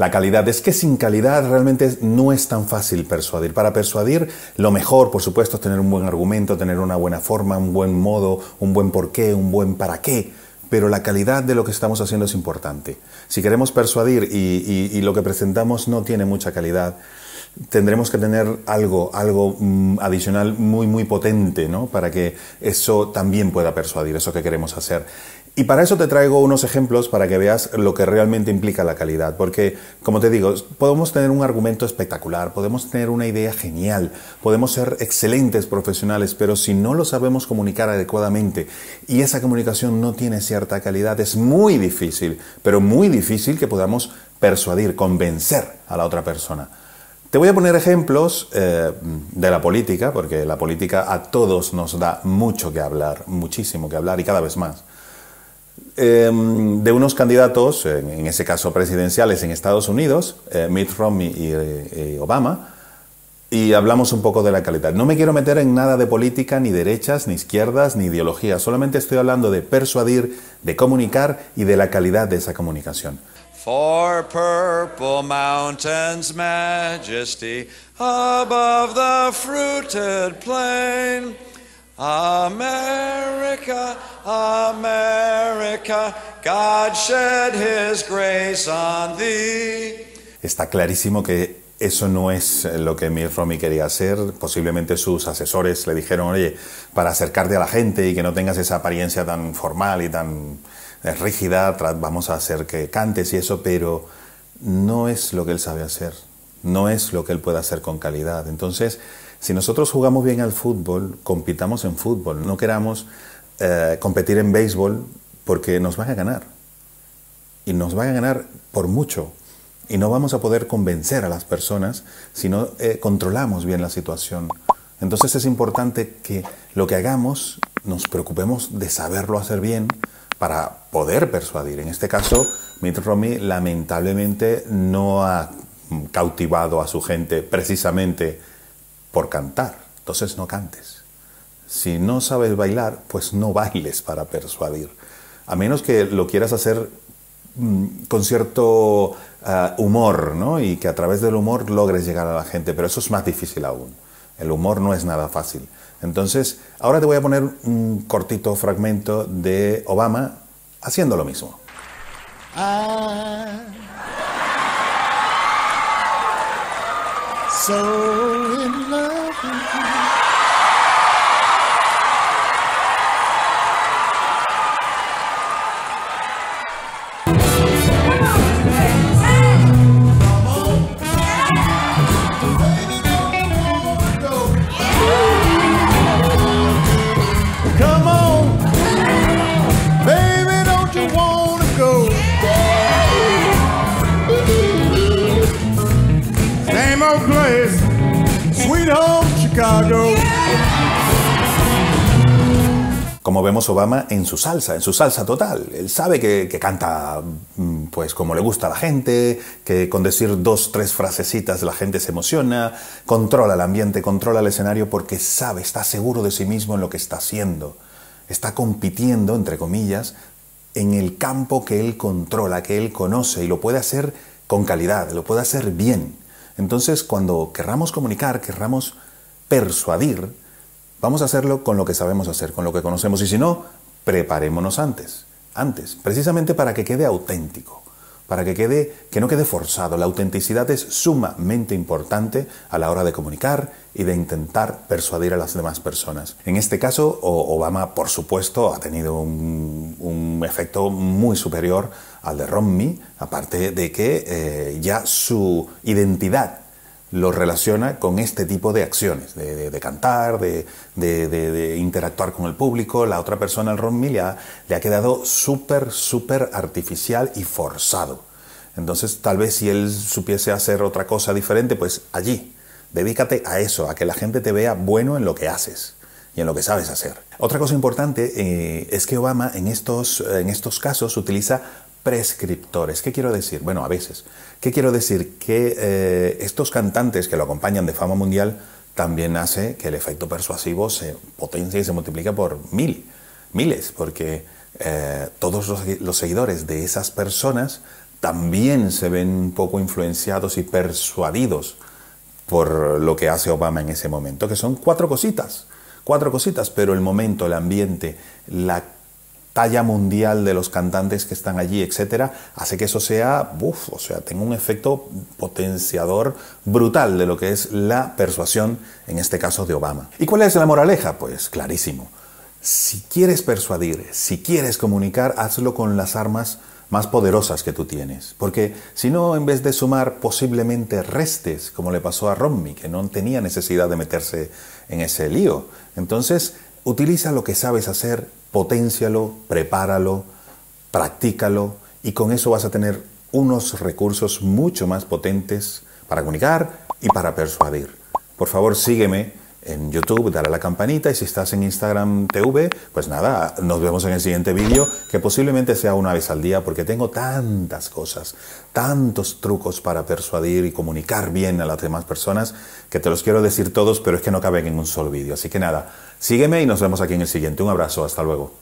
la calidad. Es que sin calidad realmente no es tan fácil persuadir. Para persuadir, lo mejor, por supuesto, es tener un buen argumento, tener una buena forma, un buen modo, un buen porqué, un buen para qué. Pero la calidad de lo que estamos haciendo es importante. Si queremos persuadir y, lo que presentamos no tiene mucha calidad, tendremos que tener algo, algo mm, adicional muy, muy potente, ¿no? Para que eso también pueda persuadir, eso que queremos hacer. Y para eso te traigo unos ejemplos para que veas lo que realmente implica la calidad. Porque, como te digo, podemos tener un argumento espectacular, podemos tener una idea genial, podemos ser excelentes profesionales, pero si no lo sabemos comunicar adecuadamente y esa comunicación no tiene cierta calidad, es muy difícil, pero muy difícil que podamos persuadir, convencer a la otra persona. Te voy a poner ejemplos eh, de la política, porque la política a todos nos da mucho que hablar, muchísimo que hablar y cada vez más. Em, de unos candidatos, en, ese caso presidenciales en Estados Unidos, eh, Mitt Romney y, eh, Obama, y hablamos un poco de la calidad. No me quiero meter en nada de política, ni derechas, ni izquierdas, ni ideología, solamente estoy hablando de persuadir, de comunicar y de la calidad de esa comunicación. For purple mountains majesty above the fruited plain. America, America, God shed his grace on thee. Está clarísimo que eso no es lo que Mitt Romney quería hacer. Posiblemente sus asesores le dijeron, oye, para acercarte a la gente y que no tengas esa apariencia tan formal y tan eh, rígida, vamos a hacer que cantes y eso, pero no es lo que él sabe hacer. No es lo que él puede hacer con calidad. Entonces, si nosotros jugamos bien al fútbol, compitamos en fútbol, no queramos eh, competir en béisbol porque nos van a ganar. Y nos van a ganar por mucho. Y no vamos a poder convencer a las personas si no eh, controlamos bien la situación. Entonces es importante que lo que hagamos nos preocupemos de saberlo hacer bien para poder persuadir. En este caso, Mitt Romney lamentablemente no ha cautivado a su gente precisamente por cantar. Entonces no cantes. Si no sabes bailar, pues no bailes para persuadir. A menos que lo quieras hacer mm, con cierto ah, humor, ¿no? Y que a través del humor logres llegar a la gente, pero eso es más difícil aún. El humor no es nada fácil. Entonces, ahora te voy a poner un cortito fragmento de Obama haciendo lo mismo. Ah. Como vemos Obama en su salsa, en su salsa total. Él sabe que, canta mm, pues como le gusta a la gente, que con decir dos, tres frasecitas la gente se emociona, controla el ambiente, controla el escenario porque sabe, está seguro de sí mismo en lo que está haciendo. Está compitiendo, entre comillas, en el campo que él controla, que él conoce y lo puede hacer con calidad, lo puede hacer bien. Entonces, cuando querramos comunicar, querramos persuadir, vamos a hacerlo con lo que sabemos hacer, con lo que conocemos. Y si no, preparémonos antes, antes, precisamente para que quede auténtico, para que, quede, que no quede forzado. La autenticidad es sumamente importante a la hora de comunicar y de intentar persuadir a las demás personas. En este caso, Obama, por supuesto, ha tenido un, efecto muy superior al de Romney, aparte de que eh, ya su identidad lo relaciona con este tipo de acciones, de, cantar, de, interactuar con el público. La otra persona, el Ron le ha, le ha quedado súper, súper artificial y forzado. Entonces, tal vez si él supiese hacer otra cosa diferente, pues allí, dedícate a eso, a que la gente te vea bueno en lo que haces y en lo que sabes hacer. Otra cosa importante eh, es que Obama en estos, en estos casos utiliza prescriptores. ¿Qué quiero decir? Bueno, a veces. ¿Qué quiero decir? Que eh, estos cantantes que lo acompañan de fama mundial también hace que el efecto persuasivo se potencie y se multiplique por mil, miles, porque eh, todos los, seguidores de esas personas también se ven un poco influenciados y persuadidos por lo que hace Obama en ese momento, que son cuatro cositas, cuatro cositas, pero el momento, el ambiente, la talla mundial de los cantantes que están allí, etcétera, hace que eso sea, uff, o sea, tenga un efecto potenciador brutal de lo que es la persuasión, en este caso de Obama. ¿Y cuál es la moraleja? Pues clarísimo. Si quieres persuadir, si quieres comunicar, hazlo con las armas más poderosas que tú tienes. Porque si no, en vez de sumar, posiblemente restes, como le pasó a Romney, que no tenía necesidad de meterse en ese lío. Entonces, utiliza lo que sabes hacer, potencialo, prepáralo, practícalo y con eso vas a tener unos recursos mucho más potentes para comunicar y para persuadir. Por favor, sígueme en YouTube, dale la campanita y si estás en Instagram TV, pues nada, nos vemos en el siguiente vídeo, que posiblemente sea una vez al día, porque tengo tantas cosas, tantos trucos para persuadir y comunicar bien a las demás personas, que te los quiero decir todos, pero es que no caben en un solo vídeo. Así que nada, sígueme y nos vemos aquí en el siguiente. Un abrazo, hasta luego.